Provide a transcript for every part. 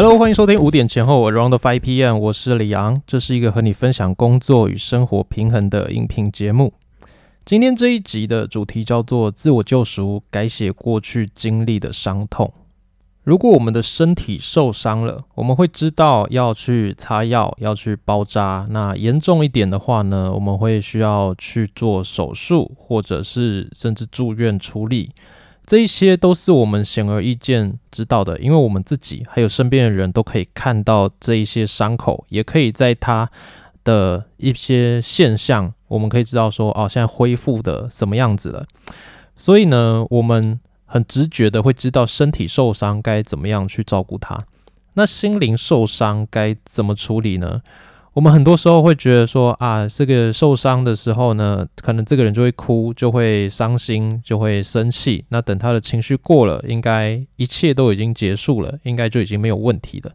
Hello，欢迎收听五点前后 Around Five PM，我是李昂，这是一个和你分享工作与生活平衡的音频节目。今天这一集的主题叫做自我救赎，改写过去经历的伤痛。如果我们的身体受伤了，我们会知道要去擦药，要去包扎。那严重一点的话呢，我们会需要去做手术，或者是甚至住院处理。这一些都是我们显而易见知道的，因为我们自己还有身边的人都可以看到这一些伤口，也可以在它的一些现象，我们可以知道说，哦，现在恢复的什么样子了。所以呢，我们很直觉的会知道身体受伤该怎么样去照顾它。那心灵受伤该怎么处理呢？我们很多时候会觉得说啊，这个受伤的时候呢，可能这个人就会哭，就会伤心，就会生气。那等他的情绪过了，应该一切都已经结束了，应该就已经没有问题了。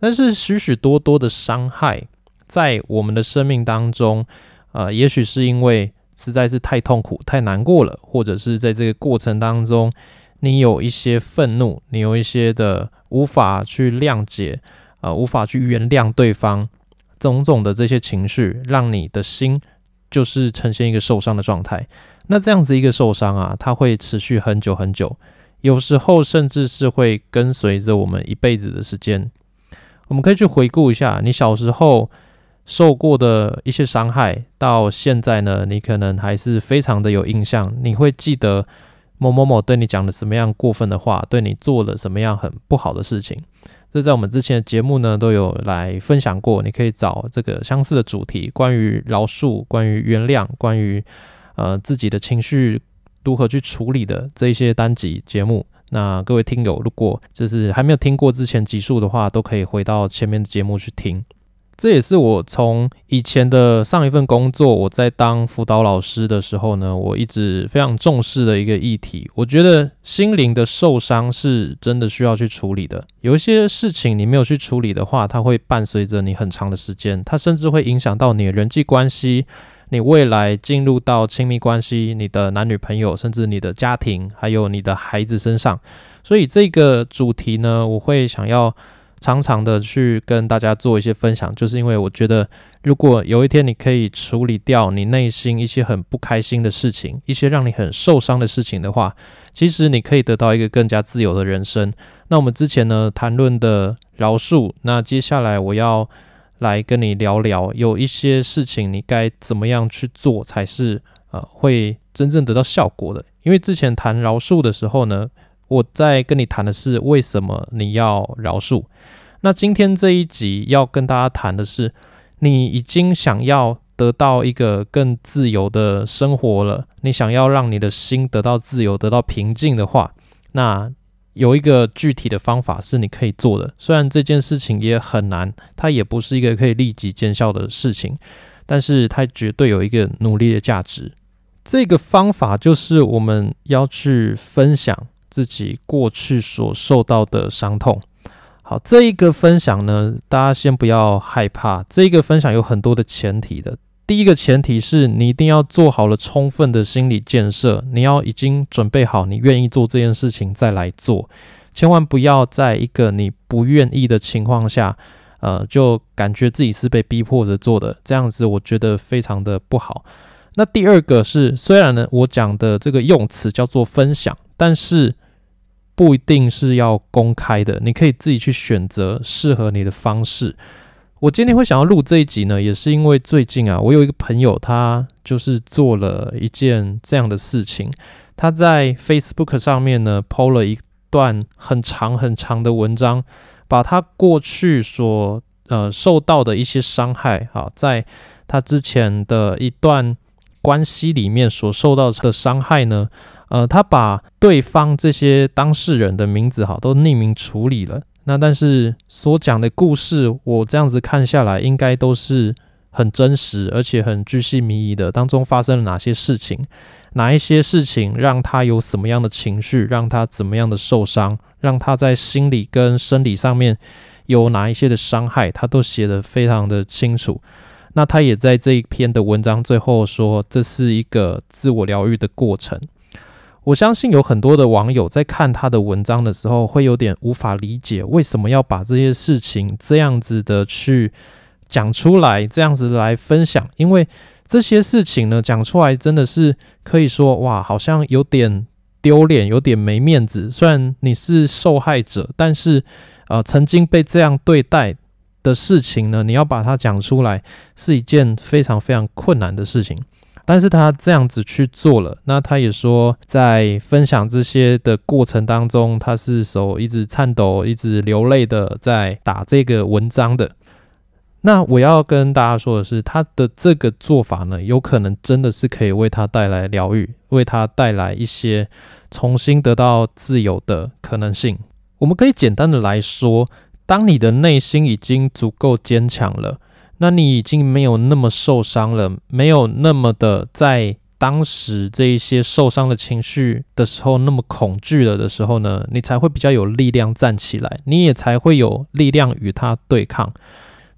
但是许许多多的伤害在我们的生命当中，呃，也许是因为实在是太痛苦、太难过了，或者是在这个过程当中，你有一些愤怒，你有一些的无法去谅解，呃，无法去原谅对方。种种的这些情绪，让你的心就是呈现一个受伤的状态。那这样子一个受伤啊，它会持续很久很久，有时候甚至是会跟随着我们一辈子的时间。我们可以去回顾一下你小时候受过的一些伤害，到现在呢，你可能还是非常的有印象。你会记得某某某对你讲了什么样过分的话，对你做了什么样很不好的事情。这在我们之前的节目呢都有来分享过，你可以找这个相似的主题，关于饶恕、关于原谅、关于呃自己的情绪如何去处理的这一些单集节目。那各位听友，如果就是还没有听过之前集数的话，都可以回到前面的节目去听。这也是我从以前的上一份工作，我在当辅导老师的时候呢，我一直非常重视的一个议题。我觉得心灵的受伤是真的需要去处理的。有一些事情你没有去处理的话，它会伴随着你很长的时间，它甚至会影响到你的人际关系，你未来进入到亲密关系，你的男女朋友，甚至你的家庭，还有你的孩子身上。所以这个主题呢，我会想要。常常的去跟大家做一些分享，就是因为我觉得，如果有一天你可以处理掉你内心一些很不开心的事情，一些让你很受伤的事情的话，其实你可以得到一个更加自由的人生。那我们之前呢谈论的饶恕，那接下来我要来跟你聊聊，有一些事情你该怎么样去做才是呃会真正得到效果的。因为之前谈饶恕的时候呢。我在跟你谈的是为什么你要饶恕。那今天这一集要跟大家谈的是，你已经想要得到一个更自由的生活了，你想要让你的心得到自由、得到平静的话，那有一个具体的方法是你可以做的。虽然这件事情也很难，它也不是一个可以立即见效的事情，但是它绝对有一个努力的价值。这个方法就是我们要去分享。自己过去所受到的伤痛。好，这一个分享呢，大家先不要害怕。这一个分享有很多的前提的。第一个前提是你一定要做好了充分的心理建设，你要已经准备好，你愿意做这件事情再来做。千万不要在一个你不愿意的情况下，呃，就感觉自己是被逼迫着做的，这样子我觉得非常的不好。那第二个是，虽然呢，我讲的这个用词叫做分享，但是。不一定是要公开的，你可以自己去选择适合你的方式。我今天会想要录这一集呢，也是因为最近啊，我有一个朋友，他就是做了一件这样的事情。他在 Facebook 上面呢，PO 了一段很长很长的文章，把他过去所呃受到的一些伤害，啊，在他之前的一段关系里面所受到的伤害呢。呃，他把对方这些当事人的名字哈都匿名处理了。那但是所讲的故事，我这样子看下来，应该都是很真实，而且很具细迷疑的。当中发生了哪些事情？哪一些事情让他有什么样的情绪？让他怎么样的受伤？让他在心理跟生理上面有哪一些的伤害？他都写得非常的清楚。那他也在这一篇的文章最后说，这是一个自我疗愈的过程。我相信有很多的网友在看他的文章的时候，会有点无法理解为什么要把这些事情这样子的去讲出来，这样子来分享。因为这些事情呢，讲出来真的是可以说哇，好像有点丢脸，有点没面子。虽然你是受害者，但是呃，曾经被这样对待的事情呢，你要把它讲出来，是一件非常非常困难的事情。但是他这样子去做了，那他也说，在分享这些的过程当中，他是手一直颤抖、一直流泪的在打这个文章的。那我要跟大家说的是，他的这个做法呢，有可能真的是可以为他带来疗愈，为他带来一些重新得到自由的可能性。我们可以简单的来说，当你的内心已经足够坚强了。那你已经没有那么受伤了，没有那么的在当时这一些受伤的情绪的时候那么恐惧了的时候呢，你才会比较有力量站起来，你也才会有力量与他对抗。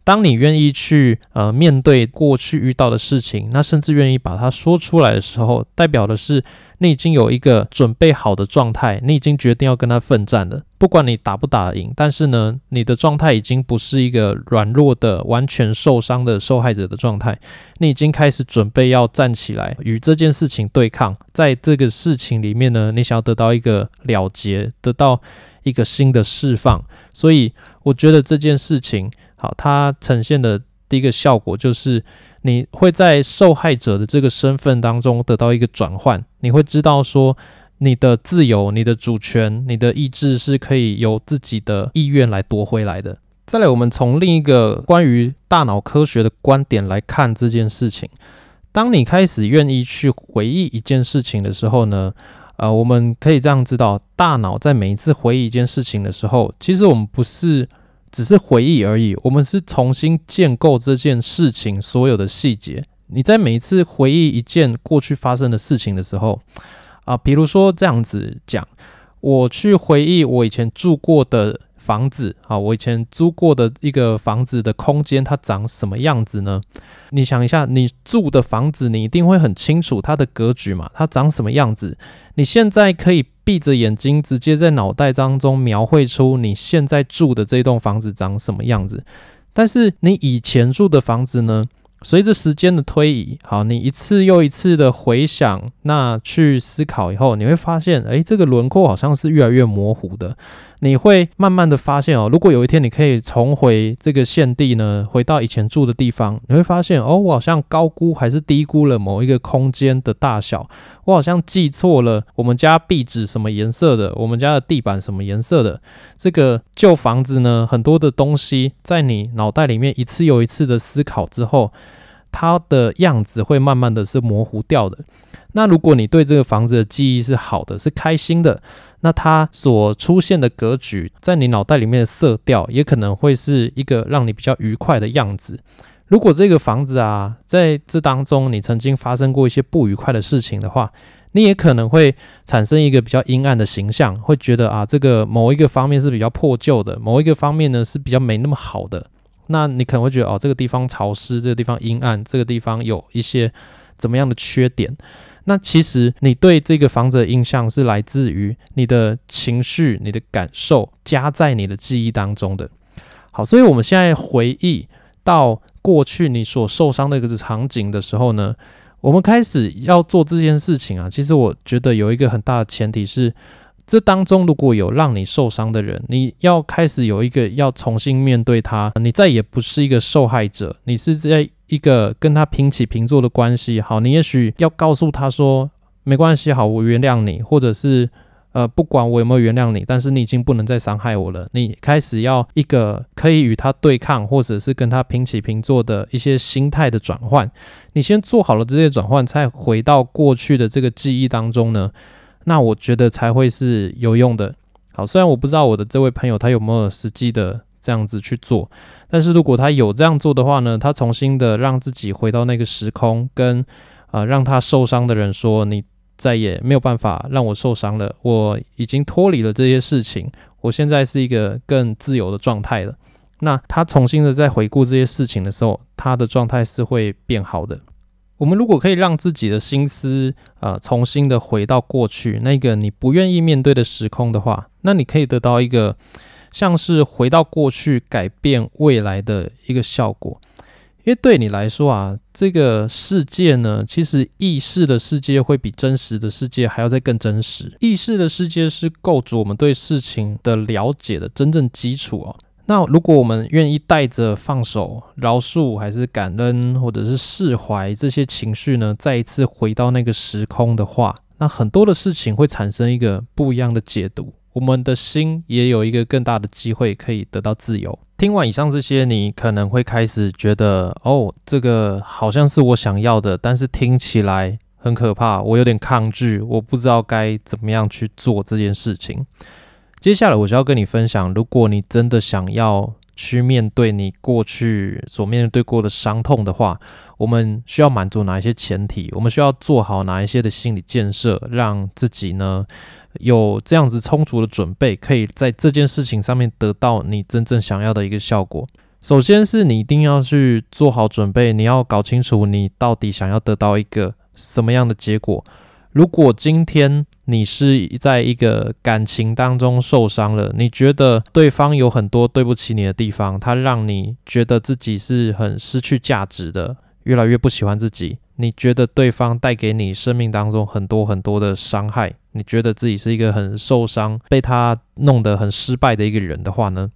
当你愿意去呃面对过去遇到的事情，那甚至愿意把它说出来的时候，代表的是你已经有一个准备好的状态，你已经决定要跟他奋战了。不管你打不打赢，但是呢，你的状态已经不是一个软弱的、完全受伤的受害者的状态，你已经开始准备要站起来与这件事情对抗。在这个事情里面呢，你想要得到一个了结，得到一个新的释放。所以，我觉得这件事情。好，它呈现的第一个效果就是，你会在受害者的这个身份当中得到一个转换，你会知道说，你的自由、你的主权、你的意志是可以由自己的意愿来夺回来的。再来，我们从另一个关于大脑科学的观点来看这件事情。当你开始愿意去回忆一件事情的时候呢，呃，我们可以这样知道，大脑在每一次回忆一件事情的时候，其实我们不是。只是回忆而已，我们是重新建构这件事情所有的细节。你在每一次回忆一件过去发生的事情的时候，啊，比如说这样子讲，我去回忆我以前住过的。房子啊，我以前租过的一个房子的空间，它长什么样子呢？你想一下，你住的房子，你一定会很清楚它的格局嘛，它长什么样子？你现在可以闭着眼睛，直接在脑袋当中描绘出你现在住的这栋房子长什么样子。但是你以前住的房子呢？随着时间的推移，好，你一次又一次的回想，那去思考以后，你会发现，哎，这个轮廓好像是越来越模糊的。你会慢慢的发现哦，如果有一天你可以重回这个现地呢，回到以前住的地方，你会发现哦，我好像高估还是低估了某一个空间的大小，我好像记错了我们家壁纸什么颜色的，我们家的地板什么颜色的。这个旧房子呢，很多的东西在你脑袋里面一次又一次的思考之后。它的样子会慢慢的是模糊掉的。那如果你对这个房子的记忆是好的，是开心的，那它所出现的格局，在你脑袋里面的色调，也可能会是一个让你比较愉快的样子。如果这个房子啊，在这当中你曾经发生过一些不愉快的事情的话，你也可能会产生一个比较阴暗的形象，会觉得啊，这个某一个方面是比较破旧的，某一个方面呢是比较没那么好的。那你可能会觉得哦，这个地方潮湿，这个地方阴暗，这个地方有一些怎么样的缺点？那其实你对这个房子的印象是来自于你的情绪、你的感受加在你的记忆当中的。好，所以我们现在回忆到过去你所受伤的一个场景的时候呢，我们开始要做这件事情啊。其实我觉得有一个很大的前提是。这当中如果有让你受伤的人，你要开始有一个要重新面对他，你再也不是一个受害者，你是在一个跟他平起平坐的关系。好，你也许要告诉他说，没关系，好，我原谅你，或者是呃，不管我有没有原谅你，但是你已经不能再伤害我了。你开始要一个可以与他对抗，或者是跟他平起平坐的一些心态的转换。你先做好了这些转换，再回到过去的这个记忆当中呢？那我觉得才会是有用的。好，虽然我不知道我的这位朋友他有没有实际的这样子去做，但是如果他有这样做的话呢，他重新的让自己回到那个时空，跟啊让他受伤的人说，你再也没有办法让我受伤了，我已经脱离了这些事情，我现在是一个更自由的状态了。那他重新的在回顾这些事情的时候，他的状态是会变好的。我们如果可以让自己的心思呃重新的回到过去那个你不愿意面对的时空的话，那你可以得到一个像是回到过去改变未来的一个效果。因为对你来说啊，这个世界呢，其实意识的世界会比真实的世界还要再更真实。意识的世界是构筑我们对事情的了解的真正基础哦。那如果我们愿意带着放手、饶恕，还是感恩，或者是释怀这些情绪呢，再一次回到那个时空的话，那很多的事情会产生一个不一样的解读。我们的心也有一个更大的机会可以得到自由。听完以上这些，你可能会开始觉得，哦，这个好像是我想要的，但是听起来很可怕，我有点抗拒，我不知道该怎么样去做这件事情。接下来我就要跟你分享，如果你真的想要。去面对你过去所面对过的伤痛的话，我们需要满足哪一些前提？我们需要做好哪一些的心理建设，让自己呢有这样子充足的准备，可以在这件事情上面得到你真正想要的一个效果。首先是你一定要去做好准备，你要搞清楚你到底想要得到一个什么样的结果。如果今天你是在一个感情当中受伤了，你觉得对方有很多对不起你的地方，他让你觉得自己是很失去价值的，越来越不喜欢自己。你觉得对方带给你生命当中很多很多的伤害，你觉得自己是一个很受伤、被他弄得很失败的一个人的话呢？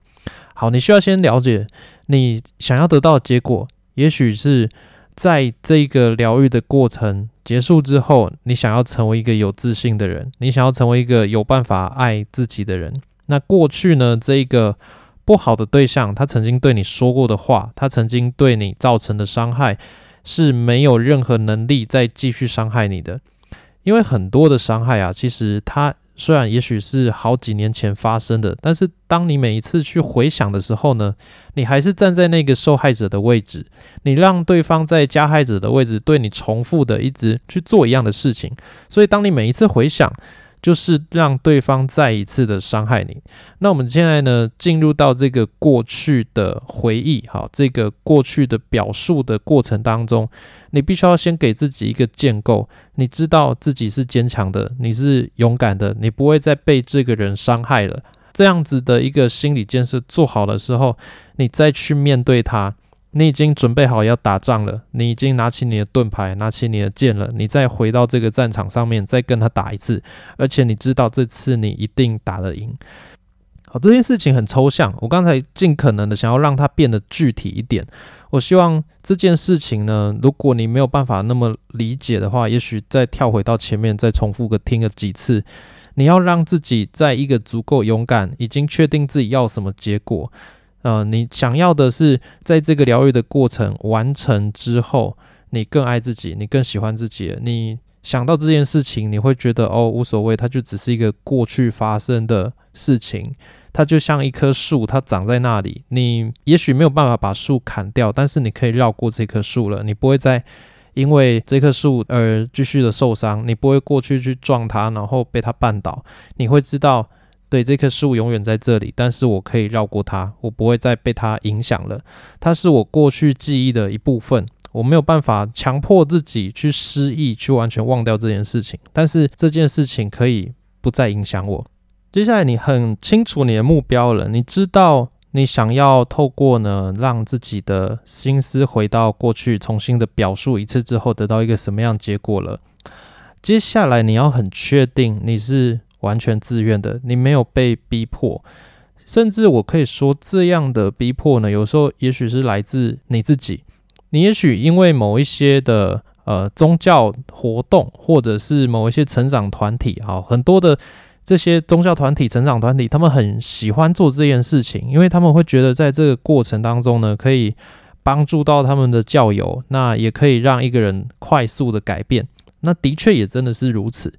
好，你需要先了解你想要得到的结果，也许是。在这个疗愈的过程结束之后，你想要成为一个有自信的人，你想要成为一个有办法爱自己的人。那过去呢？这一个不好的对象，他曾经对你说过的话，他曾经对你造成的伤害，是没有任何能力再继续伤害你的。因为很多的伤害啊，其实他。虽然也许是好几年前发生的，但是当你每一次去回想的时候呢，你还是站在那个受害者的位置，你让对方在加害者的位置对你重复的一直去做一样的事情，所以当你每一次回想。就是让对方再一次的伤害你。那我们现在呢，进入到这个过去的回忆，好，这个过去的表述的过程当中，你必须要先给自己一个建构，你知道自己是坚强的，你是勇敢的，你不会再被这个人伤害了。这样子的一个心理建设做好的时候，你再去面对他。你已经准备好要打仗了，你已经拿起你的盾牌，拿起你的剑了，你再回到这个战场上面，再跟他打一次，而且你知道这次你一定打得赢。好，这件事情很抽象，我刚才尽可能的想要让它变得具体一点。我希望这件事情呢，如果你没有办法那么理解的话，也许再跳回到前面，再重复个听个几次。你要让自己在一个足够勇敢，已经确定自己要什么结果。呃，你想要的是在这个疗愈的过程完成之后，你更爱自己，你更喜欢自己。你想到这件事情，你会觉得哦，无所谓，它就只是一个过去发生的事情。它就像一棵树，它长在那里。你也许没有办法把树砍掉，但是你可以绕过这棵树了。你不会再因为这棵树而继续的受伤，你不会过去去撞它，然后被它绊倒。你会知道。对，这棵树永远在这里，但是我可以绕过它，我不会再被它影响了。它是我过去记忆的一部分，我没有办法强迫自己去失忆，去完全忘掉这件事情。但是这件事情可以不再影响我。接下来，你很清楚你的目标了，你知道你想要透过呢，让自己的心思回到过去，重新的表述一次之后，得到一个什么样结果了。接下来，你要很确定你是。完全自愿的，你没有被逼迫，甚至我可以说，这样的逼迫呢，有时候也许是来自你自己。你也许因为某一些的呃宗教活动，或者是某一些成长团体，好，很多的这些宗教团体、成长团体，他们很喜欢做这件事情，因为他们会觉得在这个过程当中呢，可以帮助到他们的教友，那也可以让一个人快速的改变。那的确也真的是如此。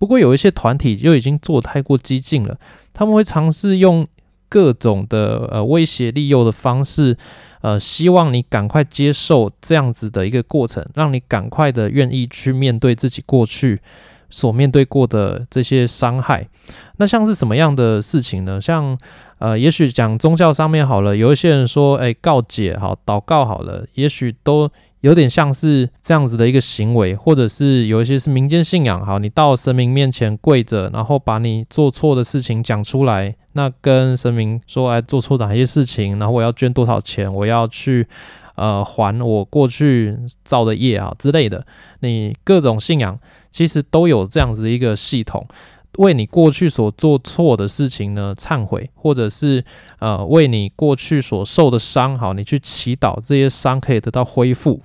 不过有一些团体就已经做太过激进了，他们会尝试用各种的呃威胁利诱的方式，呃，希望你赶快接受这样子的一个过程，让你赶快的愿意去面对自己过去所面对过的这些伤害。那像是什么样的事情呢？像呃，也许讲宗教上面好了，有一些人说，哎，告解好，祷告好了，也许都有点像是这样子的一个行为，或者是有一些是民间信仰。好，你到神明面前跪着，然后把你做错的事情讲出来，那跟神明说，哎，做错哪些事情，然后我要捐多少钱，我要去呃还我过去造的业啊之类的。你各种信仰其实都有这样子一个系统。为你过去所做错的事情呢忏悔，或者是呃为你过去所受的伤，好，你去祈祷这些伤可以得到恢复。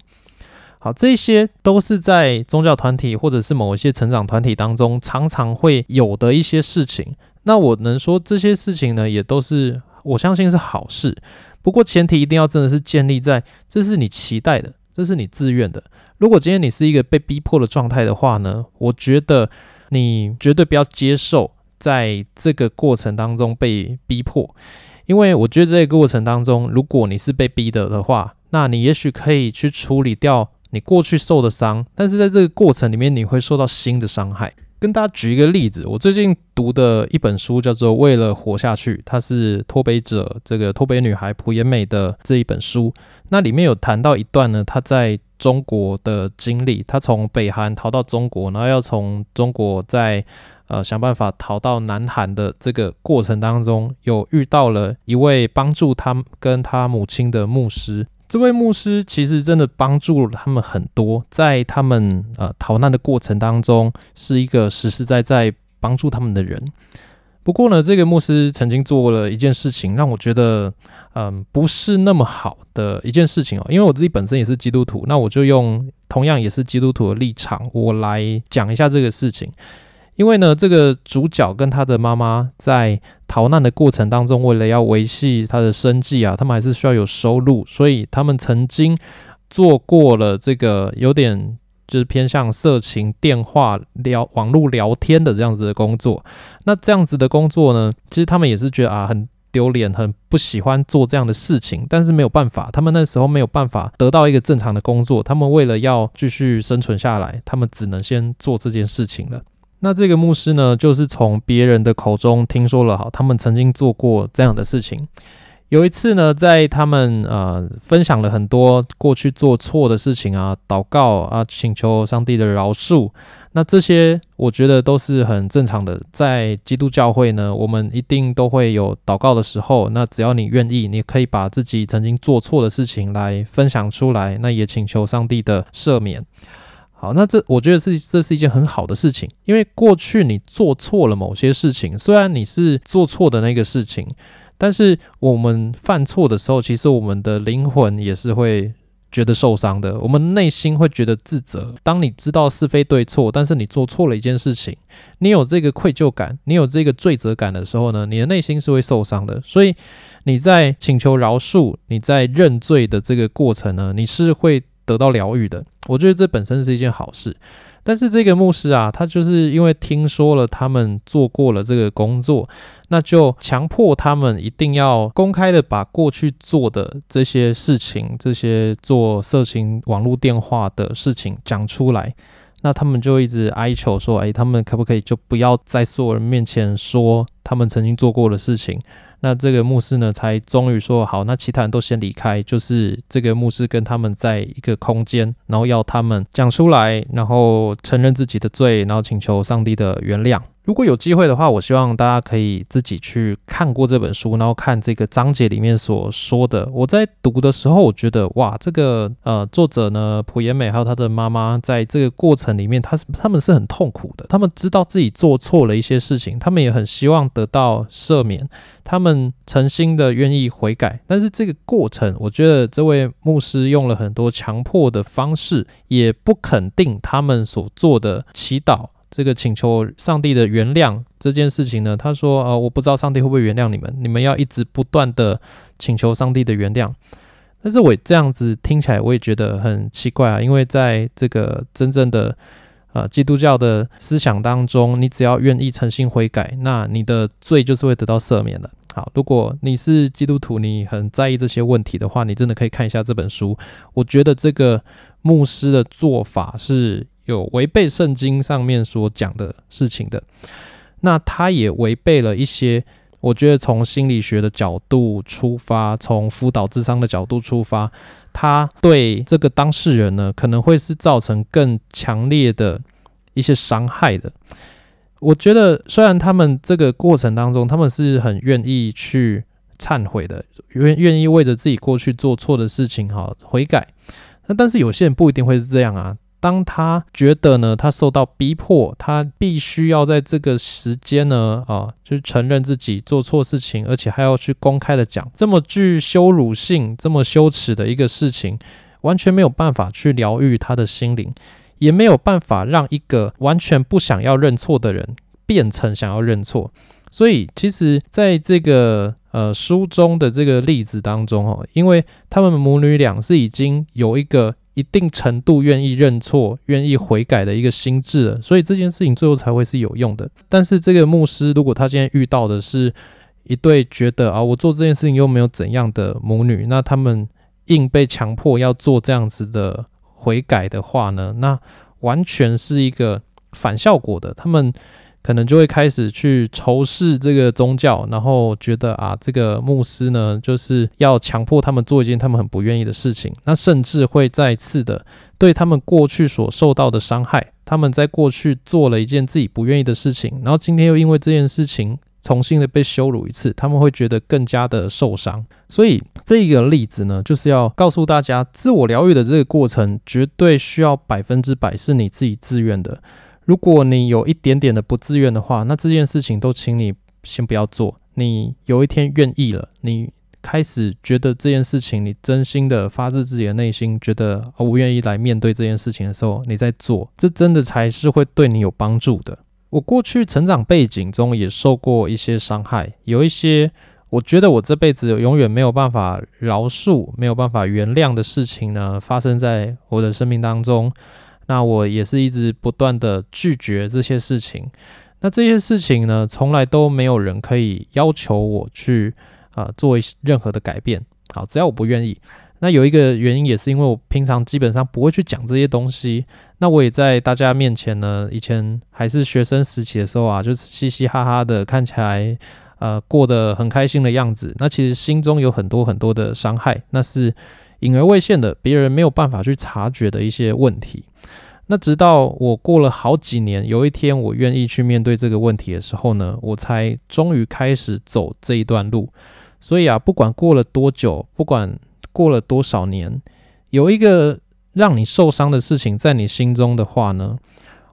好，这些都是在宗教团体或者是某一些成长团体当中常常会有的一些事情。那我能说这些事情呢，也都是我相信是好事。不过前提一定要真的是建立在这是你期待的，这是你自愿的。如果今天你是一个被逼迫的状态的话呢，我觉得。你绝对不要接受在这个过程当中被逼迫，因为我觉得这个过程当中，如果你是被逼的的话，那你也许可以去处理掉你过去受的伤，但是在这个过程里面，你会受到新的伤害。跟大家举一个例子，我最近读的一本书叫做《为了活下去》，它是脱北者这个脱北女孩朴妍美的这一本书。那里面有谈到一段呢，她在中国的经历，她从北韩逃到中国，然后要从中国再呃想办法逃到南韩的这个过程当中，有遇到了一位帮助他跟他母亲的牧师。这位牧师其实真的帮助了他们很多，在他们呃逃难的过程当中，是一个实实在在帮助他们的人。不过呢，这个牧师曾经做了一件事情，让我觉得嗯不是那么好的一件事情哦。因为我自己本身也是基督徒，那我就用同样也是基督徒的立场，我来讲一下这个事情。因为呢，这个主角跟他的妈妈在逃难的过程当中，为了要维系他的生计啊，他们还是需要有收入，所以他们曾经做过了这个有点就是偏向色情电话聊网络聊天的这样子的工作。那这样子的工作呢，其实他们也是觉得啊很丢脸，很不喜欢做这样的事情，但是没有办法，他们那时候没有办法得到一个正常的工作，他们为了要继续生存下来，他们只能先做这件事情了。那这个牧师呢，就是从别人的口中听说了，哈，他们曾经做过这样的事情。有一次呢，在他们呃分享了很多过去做错的事情啊，祷告啊，请求上帝的饶恕。那这些我觉得都是很正常的，在基督教会呢，我们一定都会有祷告的时候。那只要你愿意，你可以把自己曾经做错的事情来分享出来，那也请求上帝的赦免。好，那这我觉得是这是一件很好的事情，因为过去你做错了某些事情，虽然你是做错的那个事情，但是我们犯错的时候，其实我们的灵魂也是会觉得受伤的，我们内心会觉得自责。当你知道是非对错，但是你做错了一件事情，你有这个愧疚感，你有这个罪责感的时候呢，你的内心是会受伤的。所以你在请求饶恕、你在认罪的这个过程呢，你是会。得到疗愈的，我觉得这本身是一件好事。但是这个牧师啊，他就是因为听说了他们做过了这个工作，那就强迫他们一定要公开的把过去做的这些事情，这些做色情网络电话的事情讲出来。那他们就一直哀求说：“哎，他们可不可以就不要在所有人面前说他们曾经做过的事情？”那这个牧师呢，才终于说好，那其他人都先离开，就是这个牧师跟他们在一个空间，然后要他们讲出来，然后承认自己的罪，然后请求上帝的原谅。如果有机会的话，我希望大家可以自己去看过这本书，然后看这个章节里面所说的。我在读的时候，我觉得哇，这个呃作者呢，朴妍美还有他的妈妈，在这个过程里面，他是他们是很痛苦的。他们知道自己做错了一些事情，他们也很希望得到赦免，他们诚心的愿意悔改。但是这个过程，我觉得这位牧师用了很多强迫的方式，也不肯定他们所做的祈祷。这个请求上帝的原谅这件事情呢，他说：“呃，我不知道上帝会不会原谅你们，你们要一直不断的请求上帝的原谅。”但是我这样子听起来，我也觉得很奇怪啊，因为在这个真正的呃基督教的思想当中，你只要愿意诚心悔改，那你的罪就是会得到赦免的。好，如果你是基督徒，你很在意这些问题的话，你真的可以看一下这本书。我觉得这个牧师的做法是。有违背圣经上面所讲的事情的，那他也违背了一些，我觉得从心理学的角度出发，从辅导智商的角度出发，他对这个当事人呢，可能会是造成更强烈的一些伤害的。我觉得，虽然他们这个过程当中，他们是很愿意去忏悔的，愿愿意为着自己过去做错的事情哈悔改，那但是有些人不一定会是这样啊。当他觉得呢，他受到逼迫，他必须要在这个时间呢，啊，就承认自己做错事情，而且还要去公开的讲这么具羞辱性、这么羞耻的一个事情，完全没有办法去疗愈他的心灵，也没有办法让一个完全不想要认错的人变成想要认错。所以，其实在这个呃书中的这个例子当中，哦，因为他们母女俩是已经有一个。一定程度愿意认错、愿意悔改的一个心智，所以这件事情最后才会是有用的。但是这个牧师，如果他今天遇到的是一对觉得啊，我做这件事情又没有怎样的母女，那他们硬被强迫要做这样子的悔改的话呢，那完全是一个反效果的。他们。可能就会开始去仇视这个宗教，然后觉得啊，这个牧师呢，就是要强迫他们做一件他们很不愿意的事情。那甚至会再次的对他们过去所受到的伤害，他们在过去做了一件自己不愿意的事情，然后今天又因为这件事情重新的被羞辱一次，他们会觉得更加的受伤。所以这个例子呢，就是要告诉大家，自我疗愈的这个过程，绝对需要百分之百是你自己自愿的。如果你有一点点的不自愿的话，那这件事情都请你先不要做。你有一天愿意了，你开始觉得这件事情，你真心的发自自己的内心觉得哦我愿意来面对这件事情的时候，你在做，这真的才是会对你有帮助的。我过去成长背景中也受过一些伤害，有一些我觉得我这辈子永远没有办法饶恕、没有办法原谅的事情呢，发生在我的生命当中。那我也是一直不断的拒绝这些事情，那这些事情呢，从来都没有人可以要求我去啊做任何的改变。好，只要我不愿意。那有一个原因也是因为我平常基本上不会去讲这些东西。那我也在大家面前呢，以前还是学生时期的时候啊，就是嘻嘻哈哈的，看起来呃过得很开心的样子。那其实心中有很多很多的伤害，那是隐而未现的，别人没有办法去察觉的一些问题。那直到我过了好几年，有一天我愿意去面对这个问题的时候呢，我才终于开始走这一段路。所以啊，不管过了多久，不管过了多少年，有一个让你受伤的事情在你心中的话呢，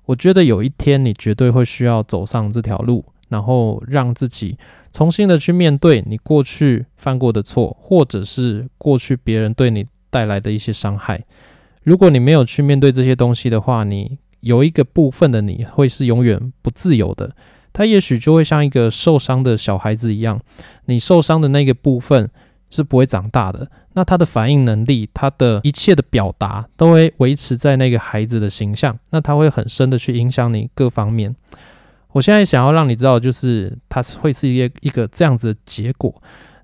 我觉得有一天你绝对会需要走上这条路，然后让自己重新的去面对你过去犯过的错，或者是过去别人对你带来的一些伤害。如果你没有去面对这些东西的话，你有一个部分的你会是永远不自由的。他也许就会像一个受伤的小孩子一样，你受伤的那个部分是不会长大的。那他的反应能力，他的一切的表达都会维持在那个孩子的形象。那他会很深的去影响你各方面。我现在想要让你知道，就是它是会是一个一个这样子的结果。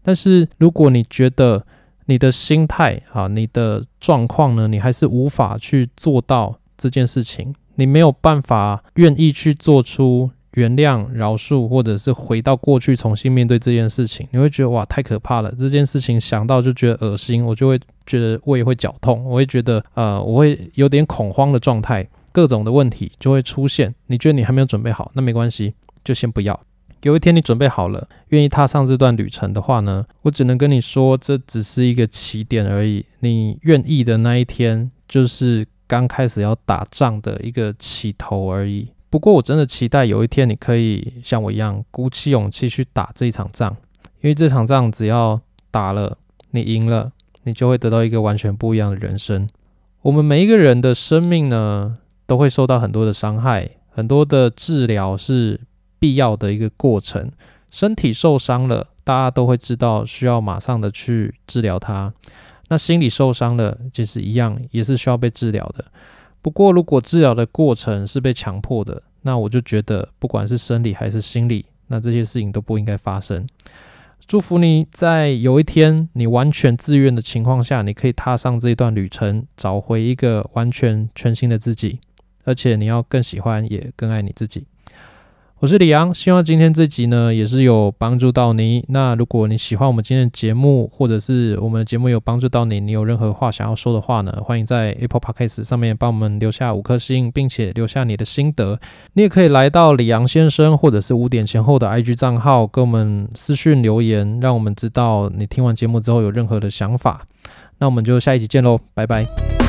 但是如果你觉得，你的心态啊，你的状况呢？你还是无法去做到这件事情，你没有办法愿意去做出原谅、饶恕，或者是回到过去重新面对这件事情。你会觉得哇，太可怕了！这件事情想到就觉得恶心，我就会觉得胃会绞痛，我会觉得呃，我会有点恐慌的状态，各种的问题就会出现。你觉得你还没有准备好，那没关系，就先不要。有一天你准备好了，愿意踏上这段旅程的话呢，我只能跟你说，这只是一个起点而已。你愿意的那一天，就是刚开始要打仗的一个起头而已。不过我真的期待有一天你可以像我一样，鼓起勇气去打这一场仗，因为这场仗只要打了，你赢了，你就会得到一个完全不一样的人生。我们每一个人的生命呢，都会受到很多的伤害，很多的治疗是。必要的一个过程，身体受伤了，大家都会知道需要马上的去治疗它。那心理受伤了，其实一样也是需要被治疗的。不过，如果治疗的过程是被强迫的，那我就觉得不管是生理还是心理，那这些事情都不应该发生。祝福你在有一天你完全自愿的情况下，你可以踏上这一段旅程，找回一个完全全新的自己，而且你要更喜欢也更爱你自己。我是李阳，希望今天这集呢也是有帮助到你。那如果你喜欢我们今天的节目，或者是我们的节目有帮助到你，你有任何话想要说的话呢，欢迎在 Apple Podcast 上面帮我们留下五颗星，并且留下你的心得。你也可以来到李阳先生或者是五点前后的 IG 账号，跟我们私讯留言，让我们知道你听完节目之后有任何的想法。那我们就下一集见喽，拜拜。